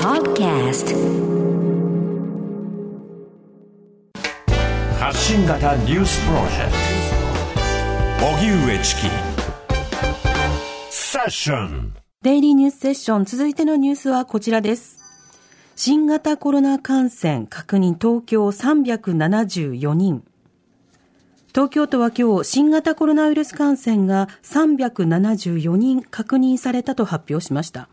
Podcast. 発信型ニュースプロジェクト。荻上チキ。セッション。デイリーニュースセッション。続いてのニュースはこちらです。新型コロナ感染確認。東京374人。東京都は今日新型コロナウイルス感染が374人確認されたと発表しました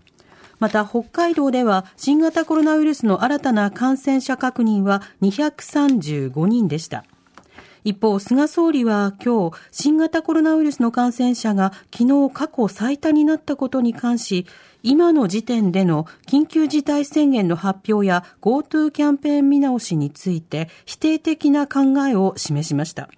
また北海道では新型コロナウイルスの新たな感染者確認は235人でした一方、菅総理は今日、新型コロナウイルスの感染者が昨日過去最多になったことに関し、今の時点での緊急事態宣言の発表や GoTo キャンペーン見直しについて否定的な考えを示しました。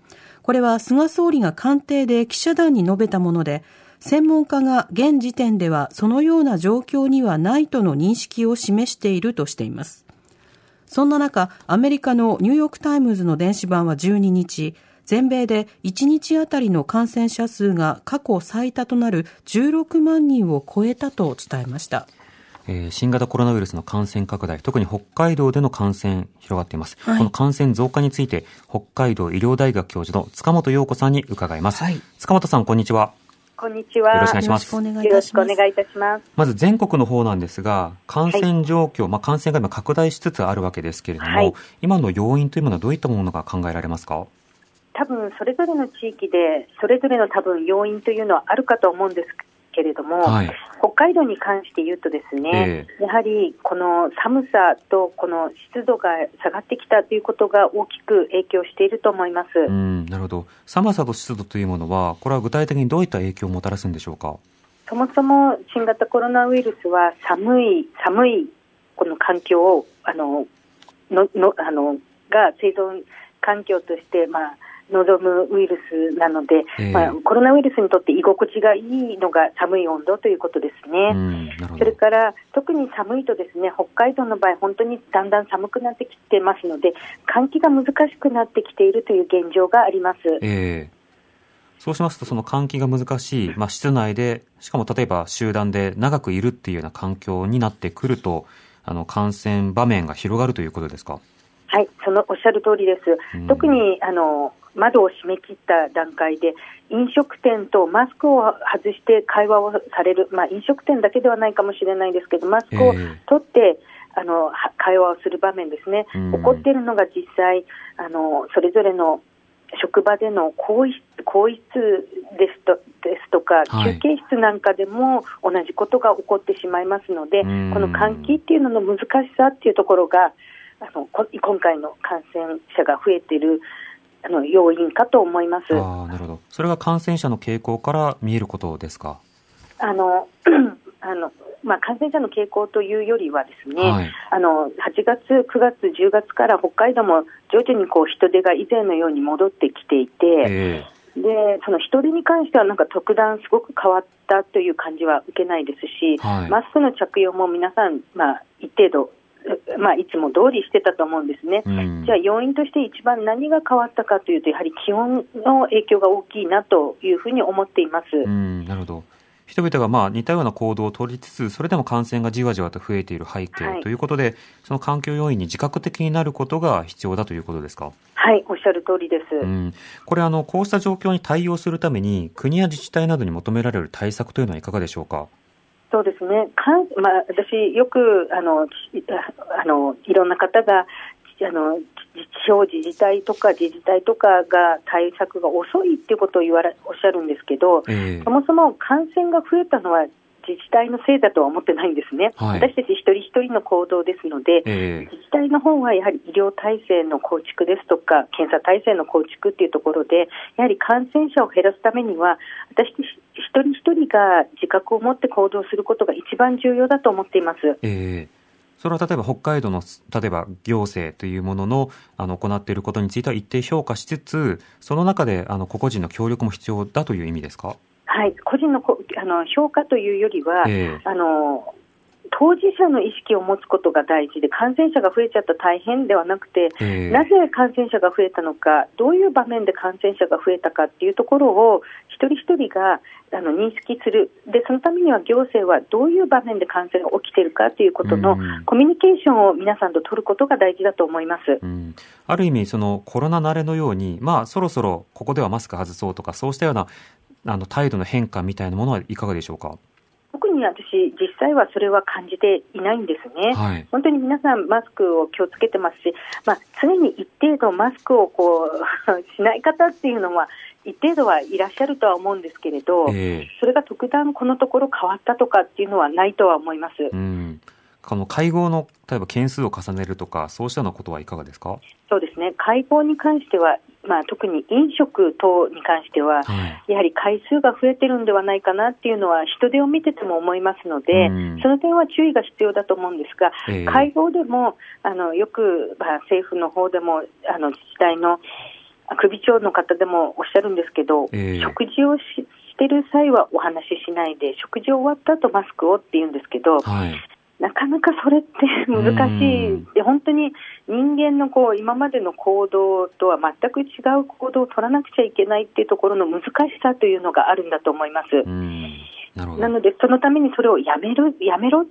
これは菅総理が官邸で記者団に述べたもので、専門家が現時点ではそのような状況にはないとの認識を示しているとしています。そんな中、アメリカのニューヨークタイムズの電子版は12日、全米で1日あたりの感染者数が過去最多となる16万人を超えたと伝えました。新型コロナウイルスの感染拡大、特に北海道での感染広がっています。はい、この感染増加について、北海道医療大学教授の塚本容子さんに伺います。はい、塚本さん、こんにちは。こんにちは。よろしくお願いします。よろしくお願いいたします。まず全国の方なんですが、感染状況、はい、まあ感染が今拡大しつつあるわけですけれども、はい、今の要因というものはどういったものが考えられますか？多分それぞれの地域で、それぞれの多分要因というのはあるかと思うんですけれども、はい、北海道に関して言うとですね、えー、やはりこの寒さとこの湿度が下がってきたということが大きく影響していると思います。うん、なるほど。寒さと湿度というものは、これは具体的にどういった影響をもたらすんでしょうか？そもそも新型コロナウイルスは寒い寒いこの環境をあのののあのが生存環境としてまあ望むウイルスなので、えー、まあ、コロナウイルスにとって居心地がいいのが寒い温度ということですね。それから特に寒いとですね北海道の場合、本当にだんだん寒くなってきてますので、換気が難しくなってきているという現状があります。えーそうしますと、その換気が難しい、まあ、室内で、しかも例えば集団で長くいるっていうような環境になってくると、あの感染場面が広がるということですか？はい、そのおっしゃる通りです。特にあの窓を閉め切った段階で飲食店とマスクを外して会話をされる、まあ、飲食店だけではないかもしれないですけどマスクを取って、えー、あの会話をする場面ですね、起こっているのが実際あのそれぞれの職場での更衣更衣室ですとですとか、休憩室なんかでも同じことが起こってしまいますので、この換気っていうのの難しさっていうところがあの今回の感染者が増えているあの要因かと思います。あなるほど、それが感染者の傾向から見えることですか？あの あのまあ、感染者の傾向というよりはですね、はい、あの8月、9月、10月から北海道も徐々にこう人出が以前のように戻ってきていて、えー、でその人出に関してはなんか特段すごく変わったという感じは受けないですし、はい、マスクの着用も皆さん、まあ、一定度まあ、いつも通りしてたと思うんですね、うん、じゃあ要因として一番何が変わったかというと、やはり気温の影響が大きいなというふうに思っています、うん、なるほど人々がまあ似たような行動を取りつつ、それでも感染がじわじわと増えている背景ということで、はい、その環境要因に自覚的になることが必要だということですか？はい、おっしゃる通りです。うん、これあの、こうした状況に対応するために、国や自治体などに求められる対策というのはいかがでしょうか？そうですね、かんまあ、私、よくあのあのいろんな方があの地方自治体とか自治体とかが対策が遅いっていうことを言われおっしゃるんですけど、えー、そもそも感染が増えたのは自治体のせいだとは思ってないんですね、はい、私たち一人一人の行動ですので、えー、自治体の方はやはり医療体制の構築ですとか、検査体制の構築っていうところで、やはり感染者を減らすためには、私一人一人が自覚を持って行動することが一番重要だと思っています。えーそれは例えば北海道の、例えば行政というものの、あの、行っていることについては一定評価しつつ、その中で、あの、個々人の協力も必要だという意味ですか？はい、個人のあの評価というよりは、えー、あの当事者の意識を持つことが大事で、感染者が増えちゃった大変ではなくて、えー、なぜ感染者が増えたのか、どういう場面で感染者が増えたかっていうところを、一人一人があの認識する。で、そのためには行政はどういう場面で感染が起きているかということのコミュニケーションを皆さんと取ることが大事だと思います、うん、ある意味、そのコロナ慣れのように、まあ、そろそろここではマスク外そうとか、そうしたようなあの態度の変化みたいなものはいかがでしょうか？特に私、実際はそれは感じていないんですね、はい、本当に皆さん、マスクを気をつけてますし、まあ、常に一定度マスクをこうしない方っていうのは、一定度はいらっしゃるとは思うんですけれど、えー、それが特段このところ変わったとかっていうのはないとは思います。うん。この会合の例えば件数を重ねるとか、そうしたようなことはいかがですか？そうですね、会合に関しては、まあ、特に飲食等に関しては、はい、やはり回数が増えてるんではないかなっていうのは、人手を見てても思いますので、うん、その点は注意が必要だと思うんですが、えー、会合でもあのよく、まあ、政府の方でもあの自治体の首長の方でもおっしゃるんですけど、えー、食事をししてる際はお話ししないで、食事終わった後マスクをって言うんですけど、はい、なかなかそれって難しい、本当に人間のこう今までの行動とは全く違う行動を取らなくちゃいけないっていうところの難しさというのがあるんだと思います。ななので、そのためにそれをやめる、やめろ、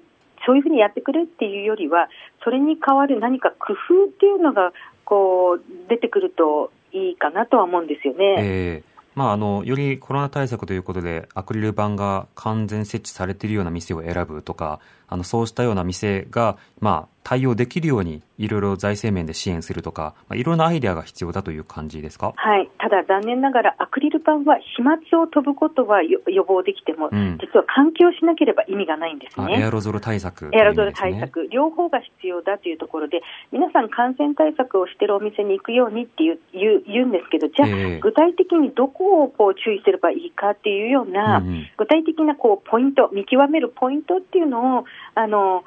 そういうふうにやってくれっていうよりは、それに代わる何か工夫っていうのがこう出てくるといいかなとは思うんですよね。えーまあ、あの、よりコロナ対策ということで、アクリル板が完全設置されているような店を選ぶとか、あの、そうしたような店が、まあ、対応できるように、いろいろ財政面で支援するとか、まあ、いろんなアイデアが必要だという感じですか？はい。ただ残念ながら、アクリル板は飛沫を飛ぶことは予防できても、うん、実は換気をしなければ意味がないんですね。エアロゾル対策、ね、エアロゾル対策。両方が必要だというところで、皆さん感染対策をしているお店に行くようにって言う言う言うんですけど、じゃあ、えー、具体的にどこをこう注意すればいいかっていうような、うん、具体的なこうポイント、見極めるポイントっていうのを、あの、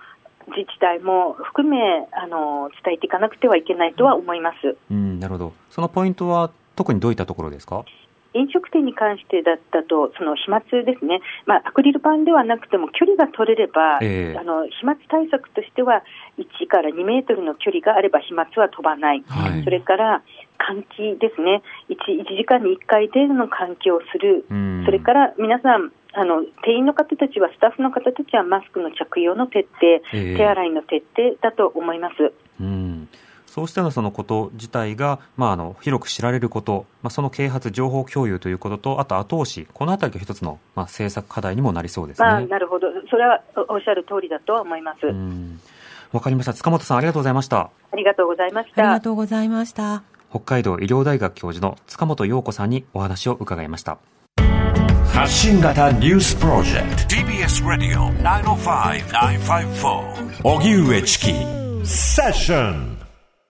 自治体も含めあの伝えていかなくてはいけないとは思います、うん、なるほど、そのポイントは特にどういったところですか？飲食店に関してだったと、その飛沫ですね、まあ、アクリル板ではなくても距離が取れれば、えー、あの飛沫対策としては、1から2メートルの距離があれば飛沫は飛ばない、はい、それから換気ですね。1、1時間に1回程度の換気をする、それから皆さん、あの店員の方たちは、スタッフの方たちはマスクの着用の徹底、えー、手洗いの徹底だと思います。うんそうしたのそのこと自体が、まあ、あの広く知られること、まあ、その啓発、情報共有ということと、あと後押し、このあたりが一つの、まあ、政策課題にもなりそうですね、まあ、なるほど、それはおっしゃる通りだとは思います。わかりました。塚本さん、ありがとうございました。ありがとうございました。ありがとうございました。北海道医療大学教授の塚本陽子さんにお話を伺いました。発信型ニュースプロジェクト TBS ラディオ905-954おぎゅうえちきセッション